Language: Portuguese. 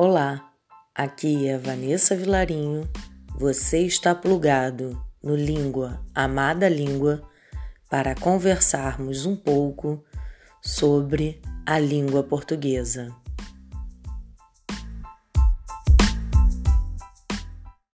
Olá, aqui é Vanessa Vilarinho. Você está plugado no Língua, Amada Língua, para conversarmos um pouco sobre a língua portuguesa.